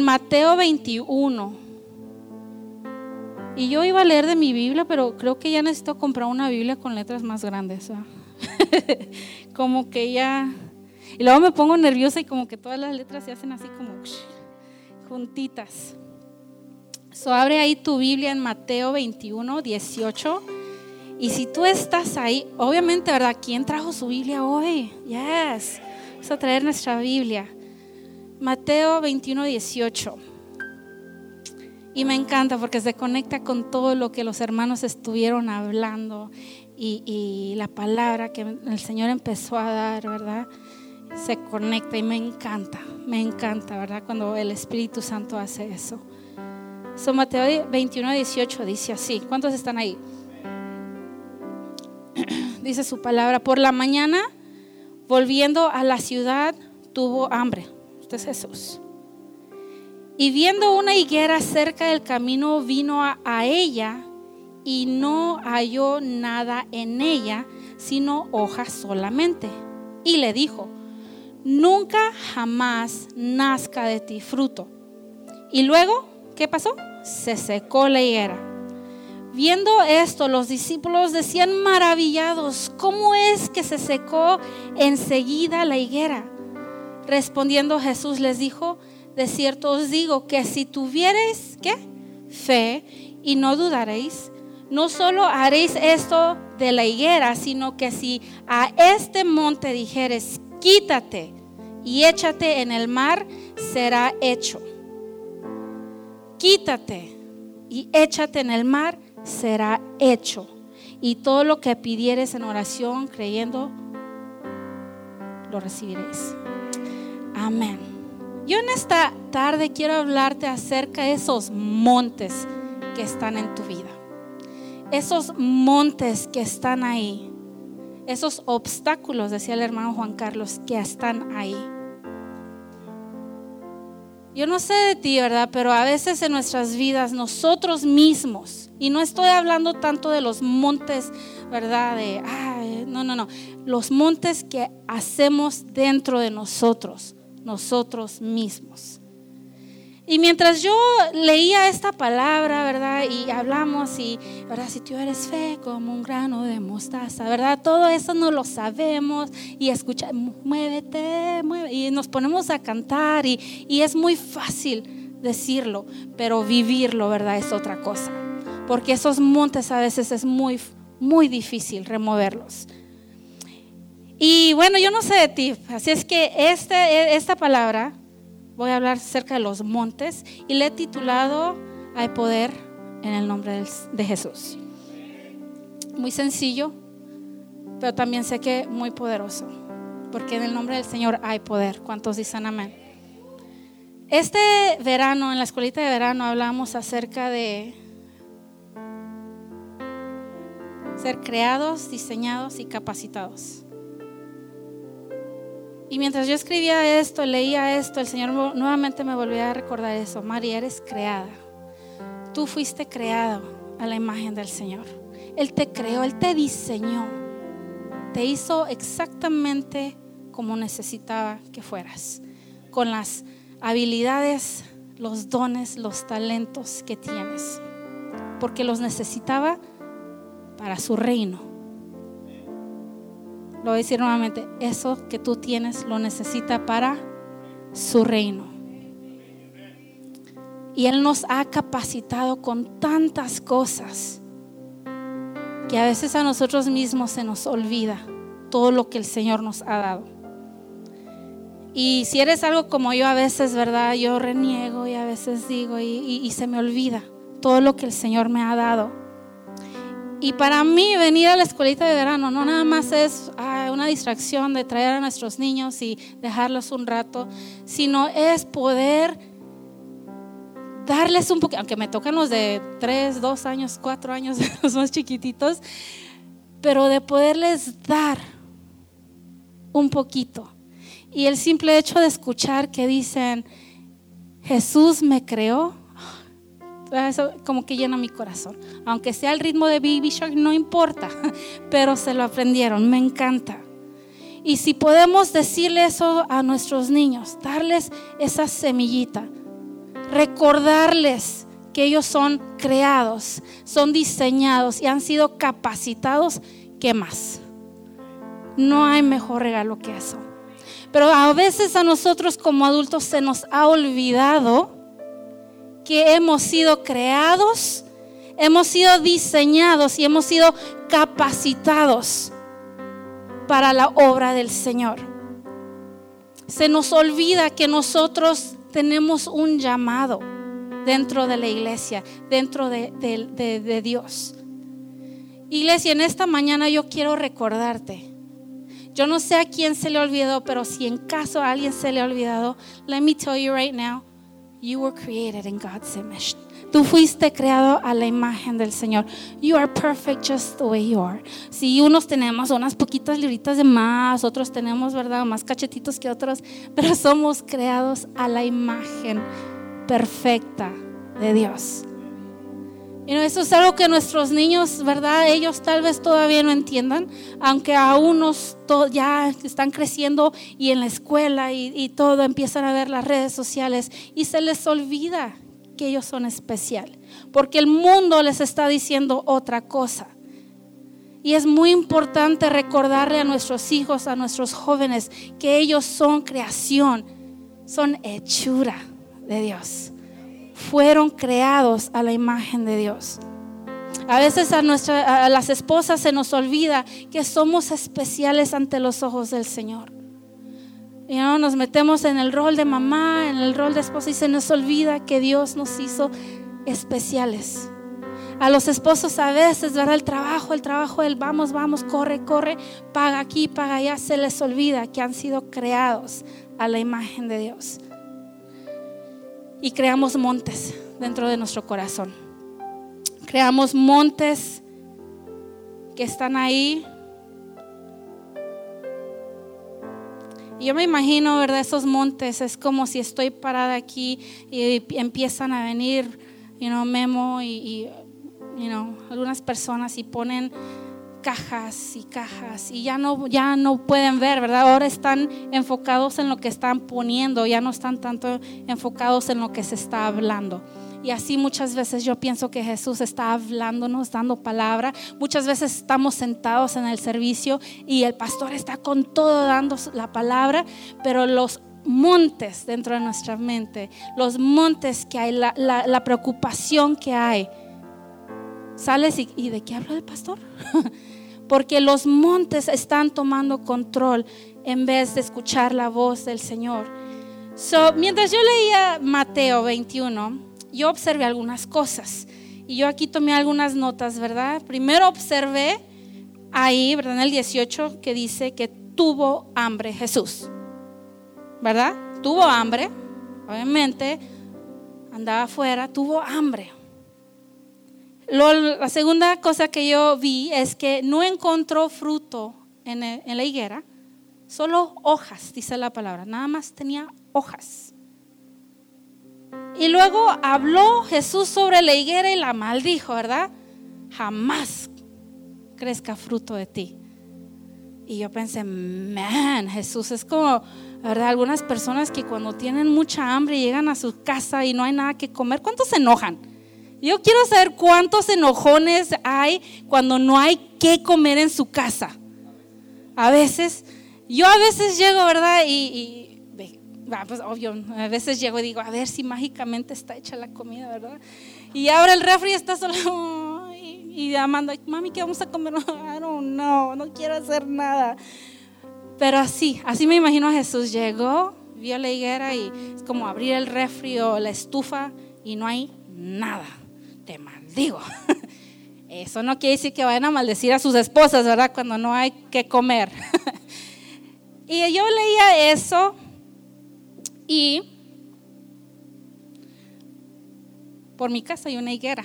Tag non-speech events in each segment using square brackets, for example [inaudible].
en Mateo 21. Y yo iba a leer de mi Biblia, pero creo que ya necesito comprar una Biblia con letras más grandes. [laughs] como que ya... Y luego me pongo nerviosa y como que todas las letras se hacen así como juntitas. So, abre ahí tu Biblia en Mateo 21, 18. Y si tú estás ahí, obviamente, ¿verdad? ¿Quién trajo su Biblia hoy? Yes. Vamos a traer nuestra Biblia. Mateo 21, 18. Y me encanta porque se conecta con todo lo que los hermanos estuvieron hablando y, la palabra que el Señor empezó a dar, ¿verdad? Se conecta y me encanta, me encanta, ¿verdad? Cuando el Espíritu Santo hace eso. So, Mateo 21, 18 dice así. ¿Cuántos están ahí? [clears throat] dice su palabra. Por la mañana, volviendo a la ciudad, tuvo hambre. Es Jesús. Y viendo una higuera cerca del camino, vino a ella y no halló nada en ella, sino hojas solamente. Y le dijo, nunca jamás nazca de ti fruto. Y luego, ¿qué pasó? Se secó la higuera. Viendo esto, los discípulos decían maravillados, ¿cómo es que se secó enseguida la higuera? Respondiendo Jesús les dijo, de cierto os digo que si tuviereis, ¿qué? Fe y no dudaréis, no solo haréis esto de la higuera, sino que si a este monte dijeres, quítate y échate en el mar, será hecho. Quítate y échate en el mar, será hecho. Y todo lo que pidieres en oración, creyendo, lo recibiréis. Amén. Yo en esta tarde quiero hablarte acerca de esos montes que están en tu vida. Esos montes que están ahí. Esos obstáculos, decía el hermano Juan Carlos, que están ahí. Yo no sé de ti, ¿verdad? Pero a veces en nuestras vidas nosotros mismos, y no estoy hablando tanto de los montes, ¿verdad? De, no, no, no, los montes que hacemos dentro de nosotros, nosotros mismos. Y mientras yo leía esta palabra, ¿verdad? Y hablamos y, ¿verdad? Si tú eres fe como un grano de mostaza, ¿verdad? Todo eso no lo sabemos y escuchamos, muévete, muévete. Y nos ponemos a cantar y, y es muy fácil decirlo, pero vivirlo, ¿verdad? Es otra cosa. Porque esos montes a veces es muy, muy difícil removerlos. Y bueno, yo no sé de ti, así es que este, esta palabra voy a hablar acerca de los montes y le he titulado Hay poder en el nombre de Jesús. Muy sencillo, pero también sé que muy poderoso, porque en el nombre del Señor hay poder. ¿Cuántos dicen amén? Este verano, en la escuelita de verano, hablamos acerca de ser creados, diseñados y capacitados. Y mientras yo escribía esto, leía esto, el Señor nuevamente me volvió a recordar eso. María, eres creada. Tú fuiste creado a la imagen del Señor. Él te creó, Él te diseñó. Te hizo exactamente como necesitaba que fueras. Con las habilidades, los dones, los talentos que tienes. Porque los necesitaba para su reino lo voy a decir nuevamente, eso que tú tienes lo necesita para su reino. Y Él nos ha capacitado con tantas cosas que a veces a nosotros mismos se nos olvida todo lo que el Señor nos ha dado. Y si eres algo como yo a veces, ¿verdad? Yo reniego y a veces digo y, se me olvida todo lo que el Señor me ha dado. Y para mí venir a la escuelita de verano no nada más es una distracción de traer a nuestros niños y dejarlos un rato, sino es poder darles un poquito, aunque me tocan los de 3, 2 años, 4 años, [laughs] los más chiquititos, pero de poderles dar un poquito. Y el simple hecho de escuchar que dicen, Jesús me creó, eso como que llena mi corazón. Aunque sea el ritmo de Baby Shark, no importa, [laughs] pero se lo aprendieron, me encanta. Y si podemos decirle eso a nuestros niños, darles esa semillita, recordarles que ellos son creados, son diseñados y han sido capacitados, ¿qué más? No hay mejor regalo que eso. Pero a veces a nosotros como adultos se nos ha olvidado que hemos sido creados, hemos sido diseñados y hemos sido capacitados para la obra del Señor. Se nos olvida que nosotros tenemos un llamado dentro de la iglesia, dentro de, Dios. Iglesia, en esta mañana yo quiero recordarte. Yo no sé a quién se le olvidó, pero si en caso a alguien se le ha olvidado, let me tell you right now, you were created in God's image. Tú fuiste creado a la imagen del Señor. You are perfect just the way you are. Si unos tenemos unas poquitas libritas de más, otros tenemos, ¿verdad? Más cachetitos que otros, pero somos creados a la imagen perfecta de Dios. Y eso es algo que nuestros niños, ¿verdad? Ellos tal vez todavía no entiendan, aunque a unos ya están creciendo y en la escuela y todo empiezan a ver las redes sociales y se les olvida que ellos son especial, porque el mundo les está diciendo otra cosa. Y es muy importante recordarle a nuestros hijos, a nuestros jóvenes, que ellos son creación, son hechura de Dios. Fueron creados a la imagen de Dios. A veces a, nuestra, a las esposas se nos olvida que somos especiales ante los ojos del Señor. Y no nos metemos en el rol de mamá, en el rol de esposa y se nos olvida que Dios nos hizo especiales. A los esposos a veces, ¿verdad? El trabajo, el trabajo, el vamos, vamos, corre, corre, paga aquí, paga allá, se les olvida que han sido creados a la imagen de Dios y creamos montes dentro de nuestro corazón. Creamos montes que están ahí. Yo me imagino, ¿verdad? Esos montes es como si estoy parada aquí y empiezan a venir, you know, Memo y, y you algunas personas y ponen cajas y cajas y ya no, ya no pueden ver, ¿verdad? Ahora están enfocados en lo que están poniendo, ya no están tanto enfocados en lo que se está hablando. Y así muchas veces yo pienso que Jesús está hablándonos, dando palabra. Muchas veces estamos sentados en el servicio y el pastor está con todo dando la palabra, pero los montes dentro de nuestra mente, los montes que hay, la, preocupación que hay, sales y, ¿de qué habla el pastor? [laughs] Porque los montes están tomando control en vez de escuchar la voz del Señor. Mientras yo leía Mateo 21, yo observé algunas cosas. Y yo aquí tomé algunas notas, ¿verdad? Primero observé ahí, ¿verdad? En el 18 que dice que tuvo hambre Jesús. ¿Verdad? Tuvo hambre, obviamente, andaba afuera, tuvo hambre la segunda cosa que yo vi es que no encontró fruto en la higuera, solo hojas, dice la palabra, nada más tenía hojas. Y luego habló Jesús sobre la higuera y la maldijo, ¿verdad? Jamás crezca fruto de ti. Y yo pensé, man, Jesús es como, ¿verdad? Algunas personas que cuando tienen mucha hambre llegan a su casa y no hay nada que comer, ¿cuántos se enojan? Yo quiero saber cuántos enojones hay cuando no hay que comer en su casa. A veces, yo a veces llego, ¿verdad? Y, pues obvio, a veces llego y digo, a ver si mágicamente está hecha la comida, ¿verdad? Y ahora el refri está solo y, y Amanda, mami, ¿qué vamos a comer? [laughs] Don't know, no quiero hacer nada. Pero así, así me imagino a Jesús. Llegó, vio la higuera y es como abrir el refri o la estufa y no hay nada te maldigo. [laughs] Eso no quiere decir que vayan a maldecir a sus esposas, ¿verdad? Cuando no hay que comer. [laughs] y yo leía eso y por mi casa hay una higuera.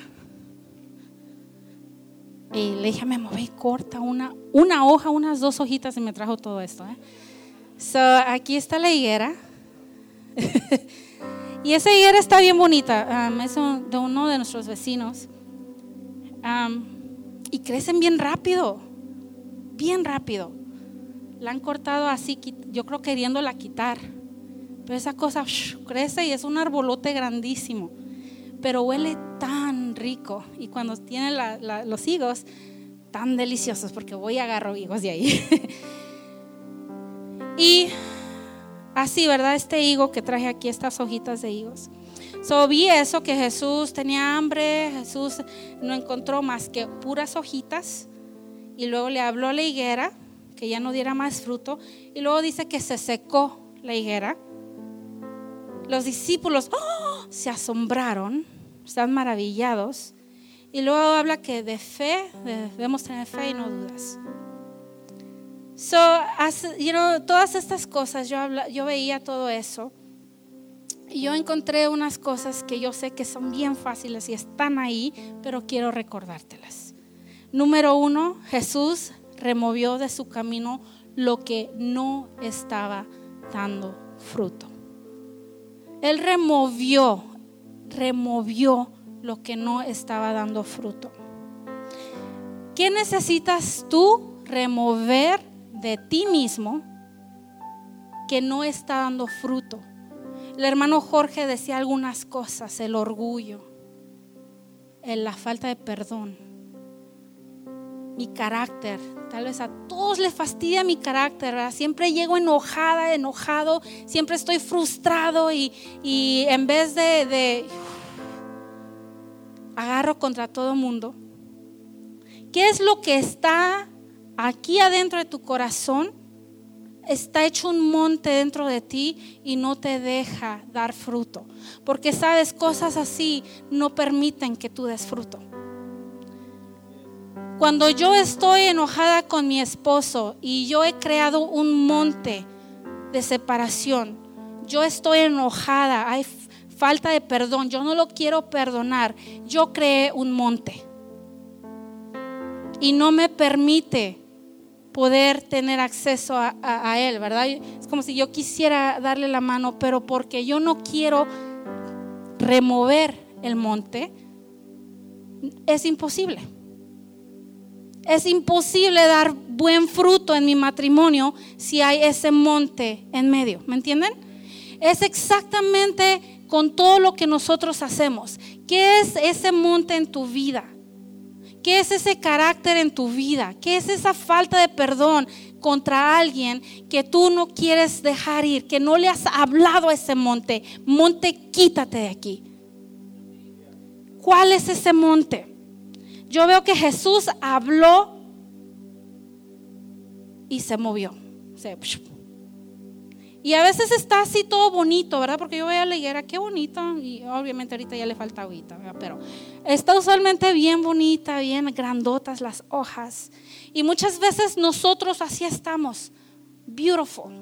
Y le dije, me moví corta una, una hoja, unas dos hojitas y me trajo todo esto. ¿eh? So, aquí está la higuera. [laughs] Y esa higuera está bien bonita. es de uno de nuestros vecinos. y crecen bien rápido. Bien rápido. La han cortado así, yo creo queriéndola quitar. Pero esa cosa crece y es un arbolote grandísimo. Pero huele tan rico. Y cuando tiene los higos, tan deliciosos, porque voy y agarro higos de ahí. [laughs] y así, ¿verdad? Este higo que traje aquí, estas hojitas de higos. So, vi eso, que Jesús tenía hambre, Jesús no encontró más que puras hojitas. Y luego le habló a la higuera que ya no diera más fruto. Y luego dice que se secó la higuera. Los discípulos ¡oh! se asombraron, están maravillados. Y luego habla que de fe, debemos tener fe y no dudas. So, know, todas estas cosas, yo, yo veía todo eso. Y yo encontré unas cosas que yo sé que son bien fáciles y están ahí, pero quiero recordártelas. Número uno, Jesús removió de su camino lo que no estaba dando fruto. Él removió, removió lo que no estaba dando fruto. ¿Qué necesitas tú remover de ti mismo que no está dando fruto? El hermano Jorge decía algunas cosas, el orgullo, la falta de perdón, mi carácter. Tal vez a todos les fastidia mi carácter, Siempre llego enojada, enojado, siempre estoy frustrado y, en vez de agarro contra todo mundo. ¿Qué es lo que está aquí adentro de tu corazón? Está hecho un monte dentro de ti y no te deja dar fruto. Porque sabes, cosas así no permiten que tú des fruto. Cuando yo estoy enojada con mi esposo y yo he creado un monte de separación, yo estoy enojada, hay falta de perdón, yo no lo quiero perdonar, yo creé un monte. Y no me permite poder tener acceso a, Él, ¿verdad? Es como si yo quisiera darle la mano, pero porque yo no quiero remover el monte, es imposible. Es imposible dar buen fruto en mi matrimonio si hay ese monte en medio, ¿me entienden? Es exactamente con todo lo que nosotros hacemos. ¿Qué es ese monte en tu vida? ¿Qué es ese carácter en tu vida? ¿Qué es esa falta de perdón contra alguien que tú no quieres dejar ir, que no le has hablado a ese monte? Monte, quítate de aquí. ¿Cuál es ese monte? Yo veo que Jesús habló y se movió. Y a veces está así todo bonito, ¿verdad? Porque yo veo a la higuera, qué bonito. Y obviamente ahorita ya le falta agüita, ¿verdad? Pero está usualmente bien bonita, bien grandotas las hojas. Y muchas veces nosotros así estamos, beautiful.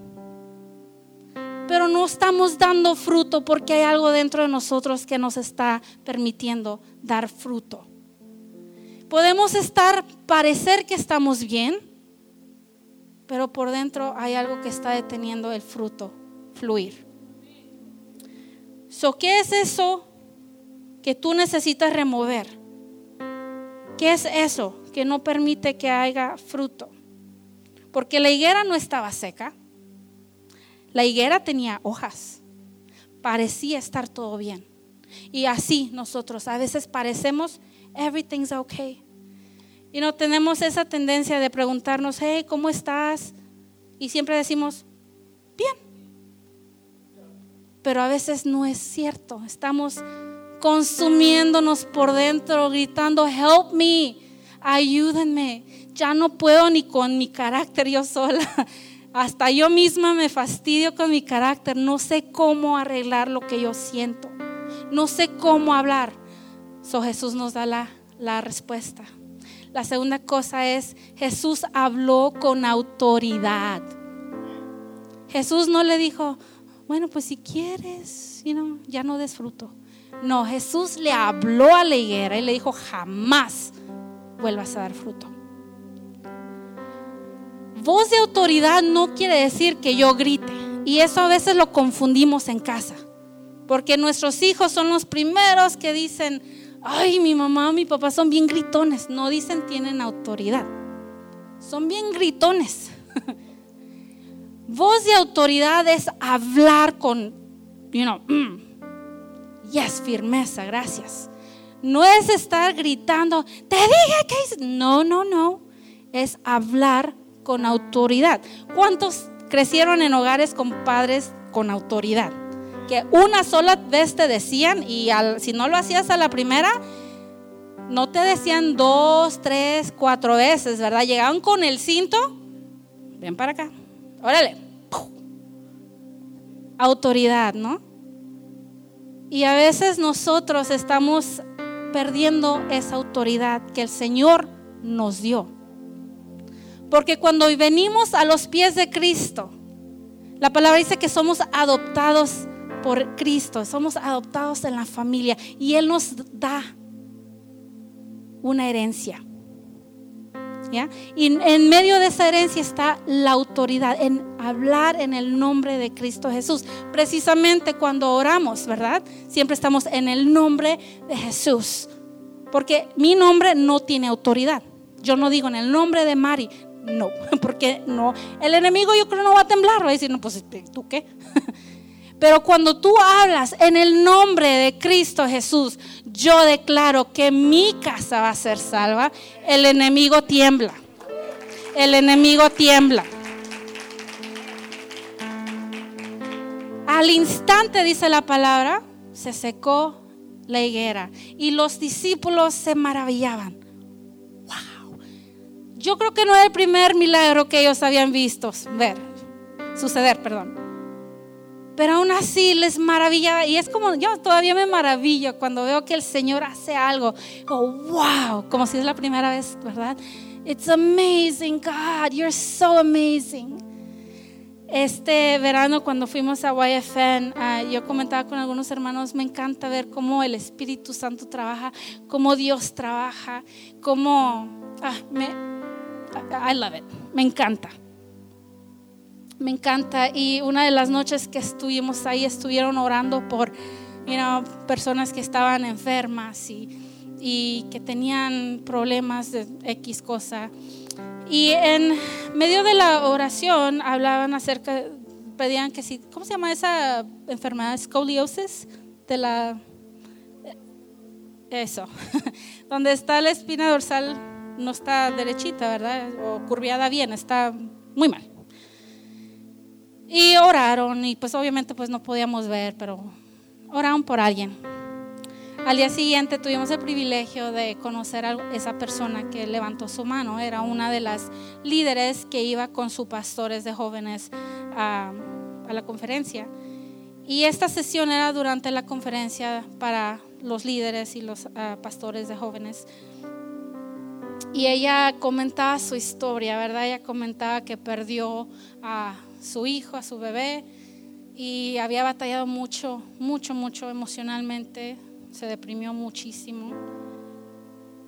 Pero no estamos dando fruto porque hay algo dentro de nosotros que nos está permitiendo dar fruto. Podemos estar, parecer que estamos bien, pero por dentro hay algo que está deteniendo el fruto fluir. So, ¿Qué es eso que tú necesitas remover? ¿Qué es eso que no permite que haya fruto? Porque la higuera no estaba seca. La higuera tenía hojas. Parecía estar todo bien. Y así nosotros a veces parecemos, everything's okay. Y no tenemos esa tendencia de preguntarnos, hey, ¿cómo estás? Y siempre decimos, bien. Pero a veces no es cierto. Estamos consumiéndonos por dentro, gritando, help me, ayúdenme. Ya no puedo ni con mi carácter yo sola. [laughs] Hasta yo misma me fastidio con mi carácter. No sé cómo arreglar lo que yo siento. No sé cómo hablar. So Jesús nos da la, la respuesta. La segunda cosa es, Jesús habló con autoridad. Jesús no le dijo, bueno, pues si quieres, ya no desfruto. No, Jesús le habló a la higuera y le dijo, jamás vuelvas a dar fruto. Voz de autoridad no quiere decir que yo grite. Y eso a veces lo confundimos en casa. Porque nuestros hijos son los primeros que dicen, ay, mi mamá mi papá son bien gritones. No dicen tienen autoridad. Son bien gritones. [laughs] Voz de autoridad es hablar con, you know, mm, yes, firmeza, gracias. No es estar gritando, te dije que No, no, no. Es hablar con autoridad. ¿Cuántos crecieron en hogares con padres con autoridad? Que una sola vez te decían y si no lo hacías a la primera, no te decían dos, tres, cuatro veces, ¿verdad? Llegaban con el cinto, ven para acá, órale. Autoridad, ¿no? Y a veces nosotros estamos perdiendo esa autoridad que el Señor nos dio. Porque cuando venimos a los pies de Cristo, la palabra dice que somos adoptados por Cristo, somos adoptados en la familia y Él nos da una herencia. Y en medio de esa herencia está la autoridad en hablar en el nombre de Cristo Jesús. Precisamente cuando oramos, ¿verdad? Siempre estamos en el nombre de Jesús. Porque mi nombre no tiene autoridad. Yo no digo en el nombre de Mari. No, [laughs] porque no. El enemigo yo creo no va a temblar. Va a decir, no, pues tú qué. [laughs] Pero cuando tú hablas en el nombre de Cristo Jesús, yo declaro que mi casa va a ser salva, el enemigo tiembla. El enemigo tiembla. Al instante, dice la palabra, se secó la higuera y los discípulos se maravillaban. Wow. Yo creo que no era el primer milagro que ellos habían visto ver, suceder, perdón. Pero aún así les maravillaba. Y es como, yo todavía me maravillo cuando veo que el Señor hace algo. Wow, como si es la primera vez, ¿verdad? It's amazing, God, you're so amazing. Este verano cuando fuimos a YFN, ah, yo comentaba con algunos hermanos, me encanta ver cómo el Espíritu Santo trabaja, cómo Dios trabaja, cómo... Ah, me, I love it, me encanta me encanta. Y una de las noches que estuvimos ahí, estuvieron orando por personas que estaban enfermas y, y que tenían problemas de X cosa. Y en medio de la oración hablaban acerca, pedían que si, ¿cómo se llama esa enfermedad? Scoliosis, de la... Eso, [laughs] donde está la espina dorsal no está derechita, ¿verdad? O curviada bien, está muy mal. Y oraron y pues obviamente pues no podíamos ver, pero oraron por alguien. Al día siguiente tuvimos el privilegio de conocer a esa persona que levantó su mano. Era una de las líderes que iba con sus pastores de jóvenes a, la conferencia. Y esta sesión era durante la conferencia para los líderes y los ah, pastores de jóvenes. Y ella comentaba su historia, ¿verdad? Ella comentaba que perdió a su hijo, a su bebé, y había batallado mucho, mucho, mucho emocionalmente, se deprimió muchísimo.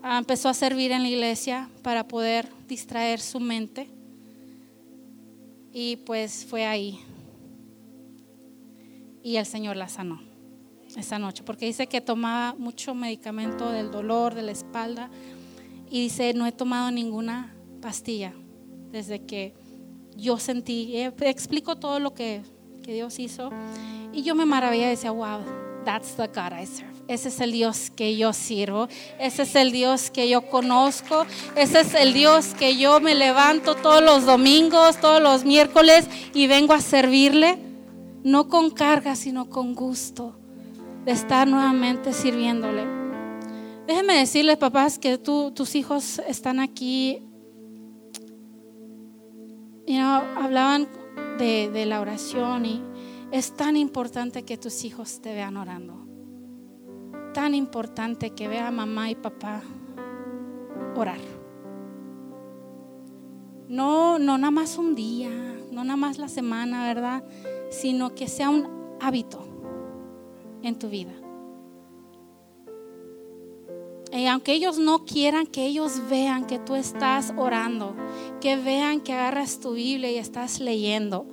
Ah, empezó a servir en la iglesia para poder distraer su mente y pues fue ahí. Y el Señor la sanó esa noche, porque dice que tomaba mucho medicamento del dolor, de la espalda, y dice, no he tomado ninguna pastilla desde que yo sentí, eh, explico todo lo que, que, Dios hizo y yo me maravillé y decía, wow, that's the God I serve. Ese es el Dios que yo sirvo, ese es el Dios que yo conozco, ese es el Dios que yo me levanto todos los domingos, todos los miércoles y vengo a servirle, no con carga, sino con gusto de estar nuevamente sirviéndole. Déjenme decirles, papás, que tú, tus hijos están aquí hablaban de, la oración y es tan importante que tus hijos te vean orando. Tan importante que vea mamá y papá orar. No, no nada más un día, no nada más la semana, ¿verdad? Sino que sea un hábito en tu vida. Y aunque ellos no quieran que ellos vean que tú estás orando, que vean que agarras tu Biblia y estás leyendo.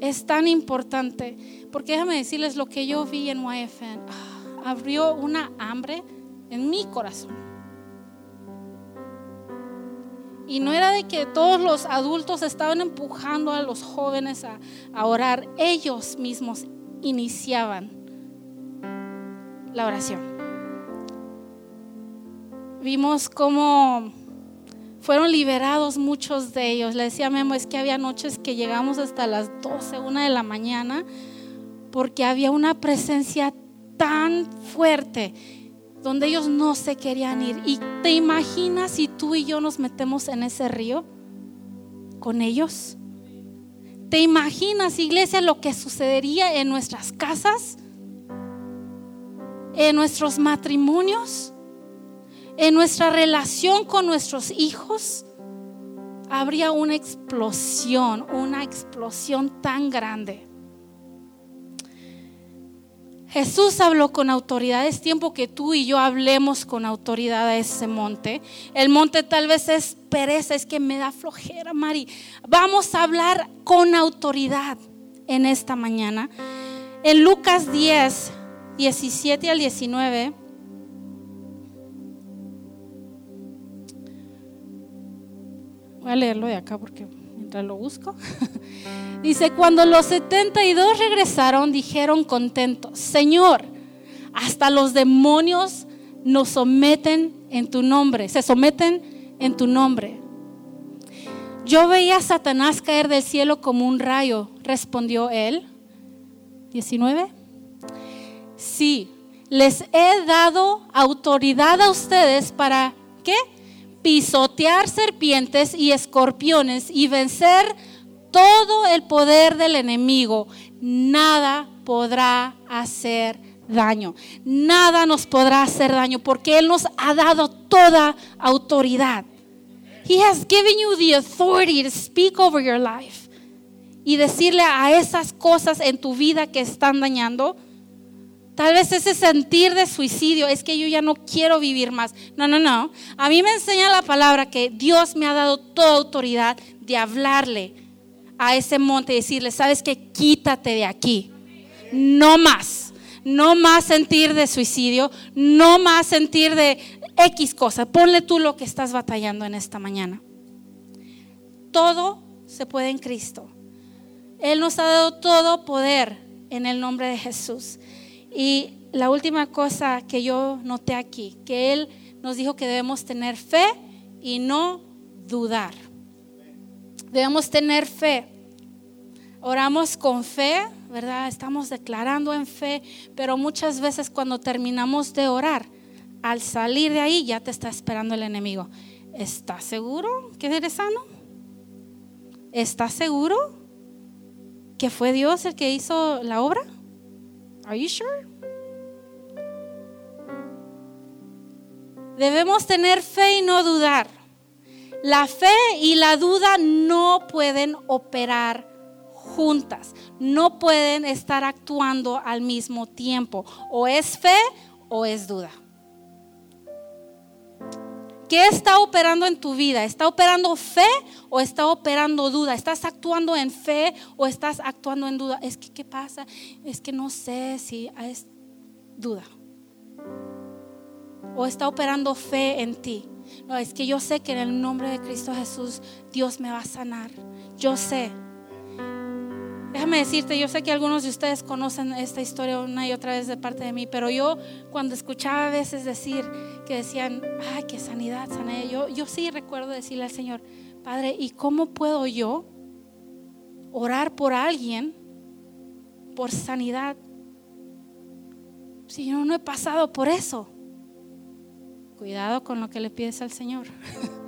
Es tan importante, porque déjame decirles lo que yo vi en YFN. Ah, abrió una hambre en mi corazón. Y no era de que todos los adultos estaban empujando a los jóvenes a, a orar, ellos mismos iniciaban la oración. Vimos cómo fueron liberados muchos de ellos. Le decía a Memo, es que había noches que llegamos hasta las 12, una de la mañana, porque había una presencia tan fuerte donde ellos no se querían ir. ¿Y te imaginas si tú y yo nos metemos en ese río con ellos? ¿Te imaginas, iglesia, lo que sucedería en nuestras casas? ¿En nuestros matrimonios? ¿En nuestra relación con nuestros hijos? Habría una explosión, una explosión tan grande. Jesús habló con autoridad. Es tiempo que tú y yo hablemos con autoridad a ese monte. El monte tal vez es pereza, es que me da flojera, Mari. Vamos a hablar con autoridad en esta mañana. En Lucas 10, 17 al 19. Voy a leerlo de acá porque mientras lo busco. [laughs] Dice, cuando los 72 regresaron, dijeron contentos, Señor, hasta los demonios nos someten en tu nombre, se someten en tu nombre. Yo veía a Satanás caer del cielo como un rayo, respondió él. 19. Sí, les he dado autoridad a ustedes para, ¿qué? Pisotear serpientes y escorpiones y vencer todo el poder del enemigo, nada podrá hacer daño. Nada nos podrá hacer daño porque Él nos ha dado toda autoridad. He has given you the authority to speak over your life. Y decirle a esas cosas en tu vida que están dañando, Tal vez ese sentir de suicidio es que yo ya no quiero vivir más. No, no, no. A mí me enseña la palabra que Dios me ha dado toda autoridad de hablarle a ese monte y decirle, sabes que quítate de aquí. No más. No más sentir de suicidio. No más sentir de X cosa. Ponle tú lo que estás batallando en esta mañana. Todo se puede en Cristo. Él nos ha dado todo poder en el nombre de Jesús. Y la última cosa que yo noté aquí, que Él nos dijo que debemos tener fe y no dudar. Debemos tener fe. Oramos con fe, ¿verdad? Estamos declarando en fe, pero muchas veces cuando terminamos de orar, al salir de ahí ya te está esperando el enemigo. ¿Estás seguro que eres sano? ¿Estás seguro que fue Dios el que hizo la obra? Are you sure? Debemos tener fe y no dudar. La fe y la duda no pueden operar juntas. No pueden estar actuando al mismo tiempo. O es fe o es duda. ¿Qué está operando en tu vida? ¿Está operando fe o está operando duda? ¿Estás actuando en fe o estás actuando en duda? Es que, ¿qué pasa? Es que no sé si es duda. O está operando fe en ti. No, es que yo sé que en el nombre de Cristo Jesús Dios me va a sanar. Yo sé. Déjame decirte, yo sé que algunos de ustedes conocen esta historia una y otra vez de parte de mí, pero yo cuando escuchaba a veces decir que decían, ay, qué sanidad, sanidad, yo, yo sí recuerdo decirle al Señor, Padre, ¿y cómo puedo yo orar por alguien por sanidad si yo no he pasado por eso? Cuidado con lo que le pides al Señor. [laughs]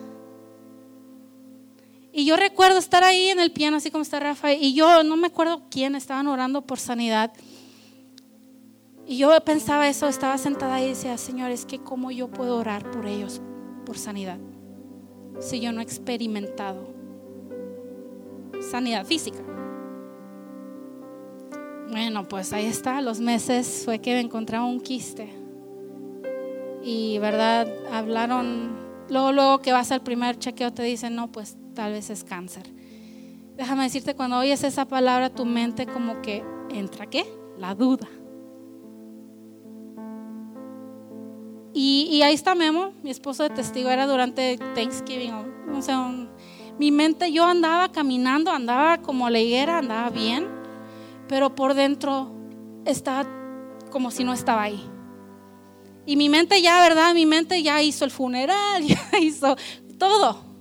Y yo recuerdo estar ahí en el piano, así como está Rafa, y yo no me acuerdo quién estaban orando por sanidad. Y yo pensaba eso, estaba sentada y decía, Señor, es que cómo yo puedo orar por ellos, por sanidad, si yo no he experimentado sanidad física. Bueno, pues ahí está, los meses fue que me encontraba un quiste. Y, ¿verdad? Hablaron, luego, luego que vas al primer chequeo te dicen, no, pues tal vez es cáncer. Déjame decirte, cuando oyes esa palabra, tu mente como que entra, ¿qué? La duda. Y, ahí está Memo, mi esposo de testigo, era durante Thanksgiving, O sea, mi mente, yo andaba caminando, andaba como la higuera, andaba bien, pero por dentro estaba como si no estaba ahí. Y mi mente ya, ¿verdad? Mi mente ya hizo el funeral, [laughs] ya hizo todo.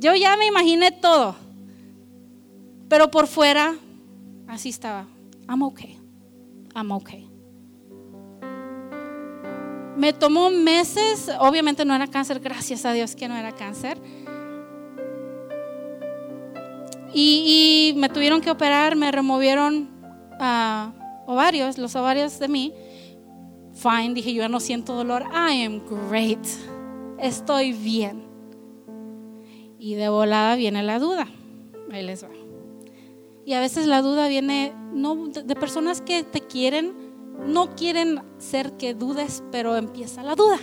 Yo ya me imaginé todo. Pero por fuera, así estaba. I'm okay. I'm okay. Me tomó meses, obviamente no era cáncer, gracias a Dios que no era cáncer. Y, me tuvieron que operar, me removieron uh, ovarios, los ovarios de mí. Fine, dije yo ya no siento dolor. I am great. Estoy bien. Y de volada viene la duda. Ahí les va. Y a veces la duda viene no de personas que te quieren, no quieren ser que dudes, pero empieza la duda.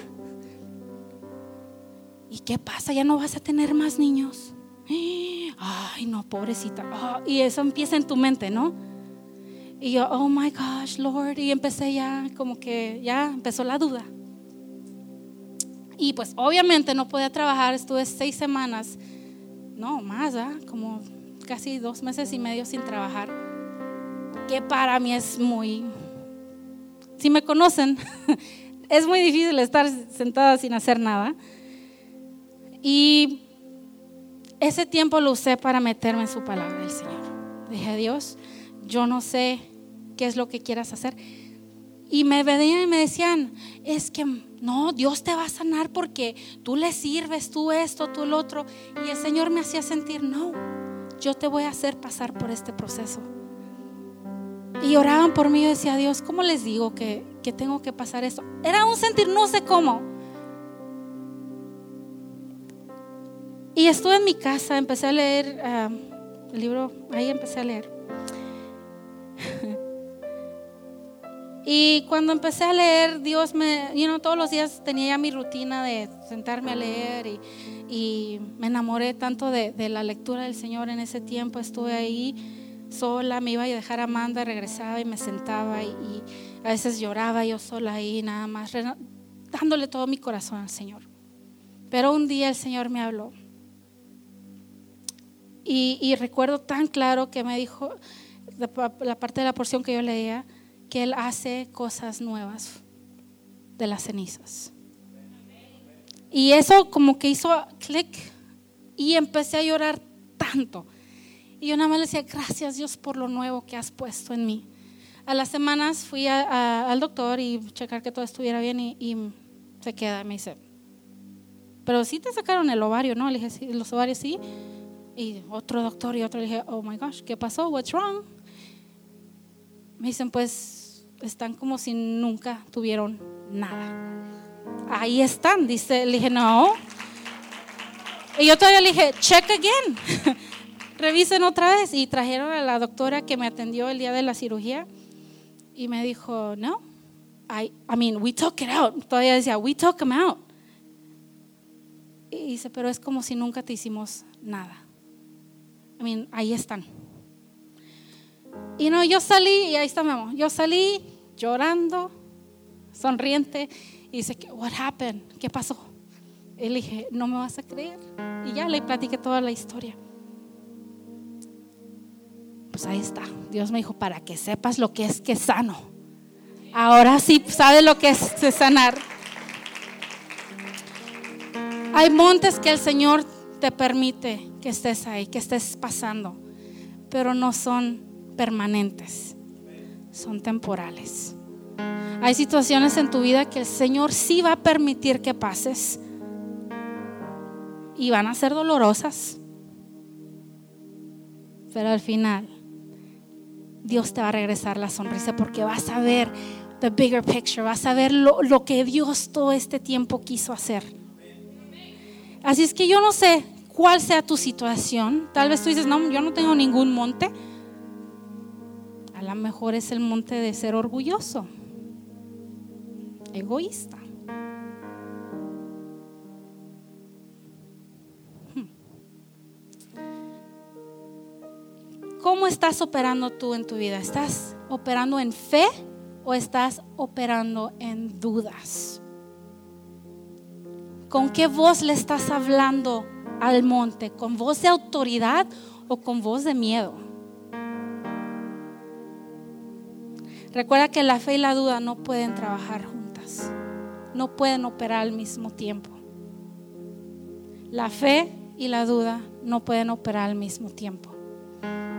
¿Y qué pasa? Ya no vas a tener más niños. [gasps] Ay, no, pobrecita. Ah, y eso empieza en tu mente, ¿no? Y yo, oh my gosh, Lord. Y empecé ya, como que ya empezó la duda. Y pues obviamente no podía trabajar, estuve seis semanas, no más, ¿ah? como casi dos meses y medio sin trabajar, que para mí es muy, si me conocen, [laughs] es muy difícil estar sentada sin hacer nada. Y ese tiempo lo usé para meterme en su palabra del Señor. Dije, Dios, yo no sé qué es lo que quieras hacer. Y me venían y me decían, es que no, Dios te va a sanar porque tú le sirves, tú esto, tú lo otro. Y el Señor me hacía sentir, no, yo te voy a hacer pasar por este proceso. Y oraban por mí y decía, Dios, ¿cómo les digo que, que tengo que pasar esto? Era un sentir, no sé cómo. Y estuve en mi casa, empecé a leer ah, el libro, ahí empecé a leer. Y cuando empecé a leer, Dios me, you know, todos los días tenía ya mi rutina de sentarme a leer y, me enamoré tanto de, la lectura del Señor en ese tiempo. Estuve ahí sola, me iba a dejar a Amanda, regresaba y me sentaba y, a veces lloraba yo sola ahí, nada más, dándole todo mi corazón al Señor. Pero un día el Señor me habló. Y, recuerdo tan claro que me dijo, la parte de la porción que yo leía, que Él hace cosas nuevas de las cenizas. Y eso como que hizo clic y empecé a llorar tanto. Y yo nada más le decía, gracias Dios por lo nuevo que has puesto en mí. A las semanas fui al doctor y checar que todo estuviera bien y, se queda. Me dice, pero sí te sacaron el ovario, ¿no? Le dije, los ovarios sí. Y otro doctor y otro le dije, oh my gosh, ¿qué pasó? What's wrong? Me dicen, pues están como si nunca tuvieron nada. Ahí están, dice, le dije, no. Y yo todavía le dije, check again. [laughs] Revisen otra vez. Y trajeron a la doctora que me atendió el día de la cirugía y me dijo, no. I, I mean, we took it out. Todavía decía, we took them out. Y dice, pero es como si nunca te hicimos nada. I mean, ahí están. Y no, yo salí, y ahí está Memo, yo salí llorando, sonriente, y dice, what happened? ¿Qué pasó? Y le dije, no me vas a creer. Y ya le platiqué toda la historia. Pues ahí está. Dios me dijo, para que sepas lo que es que sano. Ahora sí sabes lo que es sanar. Hay montes que el Señor te permite que estés ahí, que estés pasando, pero no son permanentes, son temporales. Hay situaciones en tu vida que el Señor sí va a permitir que pases y van a ser dolorosas, pero al final Dios te va a regresar la sonrisa porque vas a ver the bigger picture, vas a ver lo, lo que Dios todo este tiempo quiso hacer. Así es que yo no sé cuál sea tu situación. Tal vez tú dices, no, yo no tengo ningún monte. A lo mejor es el monte de ser orgulloso, egoísta. Hmm. ¿Cómo estás operando tú en tu vida? ¿Estás operando en fe o estás operando en dudas? ¿Con qué voz le estás hablando al monte? ¿Con voz de autoridad o con voz de miedo? Recuerda que la fe y la duda no pueden trabajar juntas, no pueden operar al mismo tiempo. La fe y la duda no pueden operar al mismo tiempo.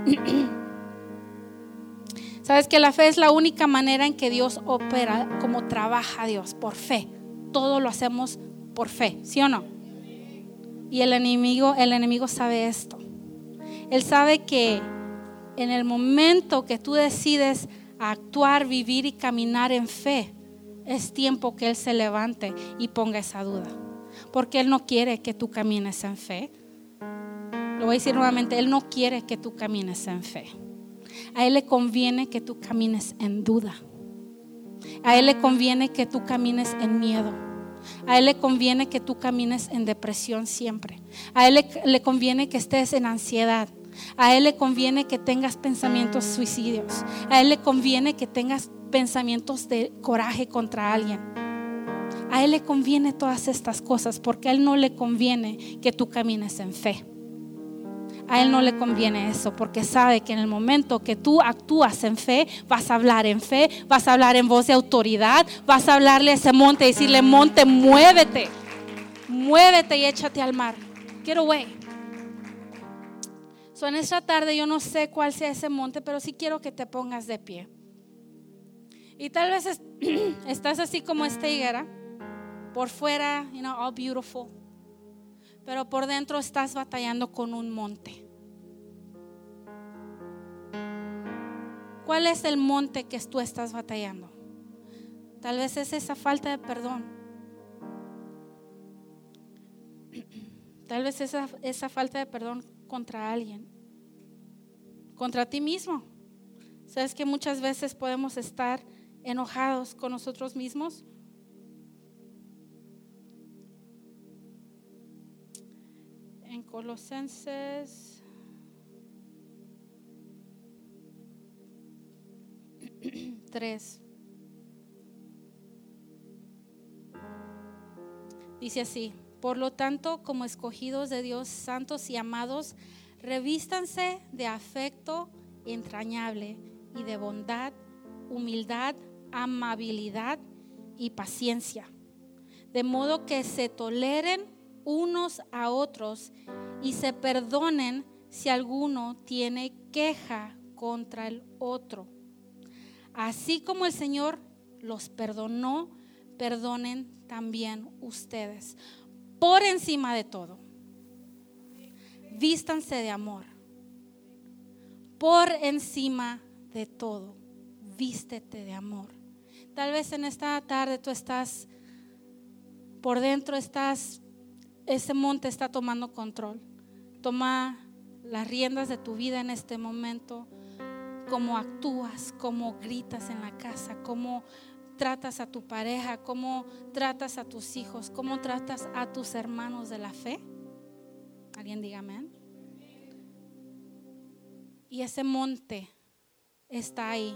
[clears throat] Sabes que la fe es la única manera en que Dios opera, como trabaja Dios, por fe. Todo lo hacemos por fe, ¿sí o no? Y el enemigo, el enemigo sabe esto. Él sabe que en el momento que tú decides actuar, vivir y caminar en fe, es tiempo que Él se levante y ponga esa duda. Porque Él no quiere que tú camines en fe. Lo voy a decir nuevamente, Él no quiere que tú camines en fe. A Él le conviene que tú camines en duda. A Él le conviene que tú camines en miedo. A Él le conviene que tú camines en depresión siempre. A Él le, conviene que estés en ansiedad. A Él le conviene que tengas pensamientos suicidios. A Él le conviene que tengas pensamientos de coraje contra alguien. A Él le conviene todas estas cosas porque a Él no le conviene que tú camines en fe. A Él no le conviene eso porque sabe que en el momento que tú actúas en fe, vas a hablar en fe, vas a hablar en voz de autoridad, vas a hablarle a ese monte y decirle, monte, muévete, muévete y échate al mar. Get away. So, en esta tarde yo no sé cuál sea ese monte, pero sí quiero que te pongas de pie. Y tal vez [clears throat] estás así como esta higuera, por fuera, you know, all beautiful pero por dentro estás batallando con un monte. ¿Cuál es el monte que tú estás batallando? Tal vez es esa falta de perdón. [clears throat] Tal vez esa, esa falta de perdón contra alguien. Contra ti mismo. Sabes que muchas veces podemos estar enojados con nosotros mismos Colosenses [clears throat] 3. Dice así, por lo tanto, como escogidos de Dios, santos y amados, revístanse de afecto entrañable y de bondad, humildad, amabilidad y paciencia, de modo que se toleren unos a otros y se perdonen si alguno tiene queja contra el otro. Así como el Señor los perdonó, perdonen también ustedes. Por encima de todo, vístanse de amor. Por encima de todo, vístete de amor. Tal vez en esta tarde tú estás, por dentro estás ese monte está tomando control. Toma las riendas de tu vida en este momento, cómo actúas, cómo gritas en la casa, cómo tratas a tu pareja, cómo tratas a tus hijos, cómo tratas a tus hermanos de la fe. ¿Alguien diga amén? Y ese monte está ahí.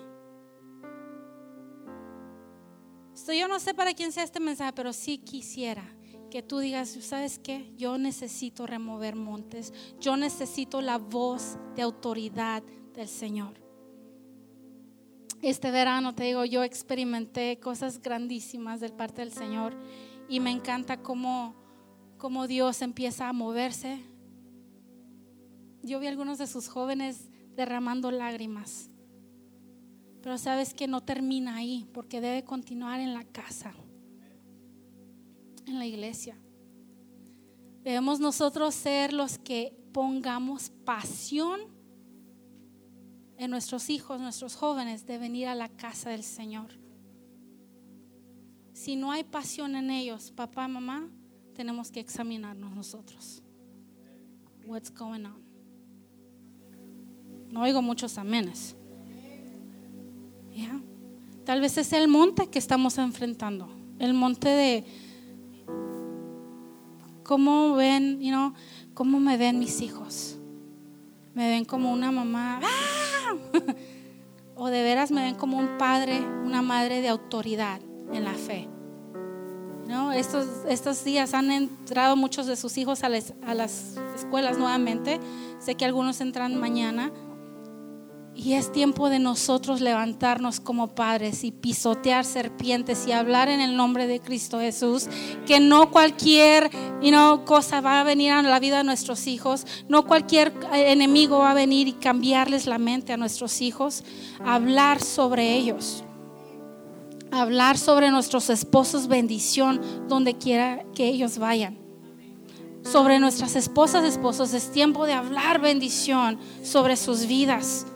Yo no sé para quién sea este mensaje, pero sí quisiera que tú digas, ¿sabes qué? Yo necesito remover montes, yo necesito la voz de autoridad del Señor. Este verano, te digo, yo experimenté cosas grandísimas del parte del Señor y me encanta cómo, cómo Dios empieza a moverse. Yo vi a algunos de sus jóvenes derramando lágrimas, pero sabes que no termina ahí porque debe continuar en la casa en la iglesia. Debemos nosotros ser los que pongamos pasión en nuestros hijos, nuestros jóvenes, de venir a la casa del Señor. Si no hay pasión en ellos, papá, mamá, tenemos que examinarnos nosotros. What's going on? No oigo muchos amenes. Tal vez es el monte que estamos enfrentando, el monte de ¿Cómo ven, you know, cómo me ven mis hijos? ¿Me ven como una mamá? ¡ah! [laughs] ¿O de veras me ven como un padre, una madre de autoridad en la fe? ¿no? Estos, estos días han entrado muchos de sus hijos a, las- a las escuelas nuevamente. Sé que algunos entran mañana. Y es tiempo de nosotros levantarnos como padres y pisotear serpientes y hablar en el nombre de Cristo Jesús. Que no cualquier you know, cosa va a venir a la vida de nuestros hijos. No cualquier eh, enemigo va a venir y cambiarles la mente a nuestros hijos. Hablar sobre ellos. Hablar sobre nuestros esposos bendición donde quiera que ellos vayan sobre nuestras esposas, esposos. Es tiempo de hablar bendición sobre sus vidas.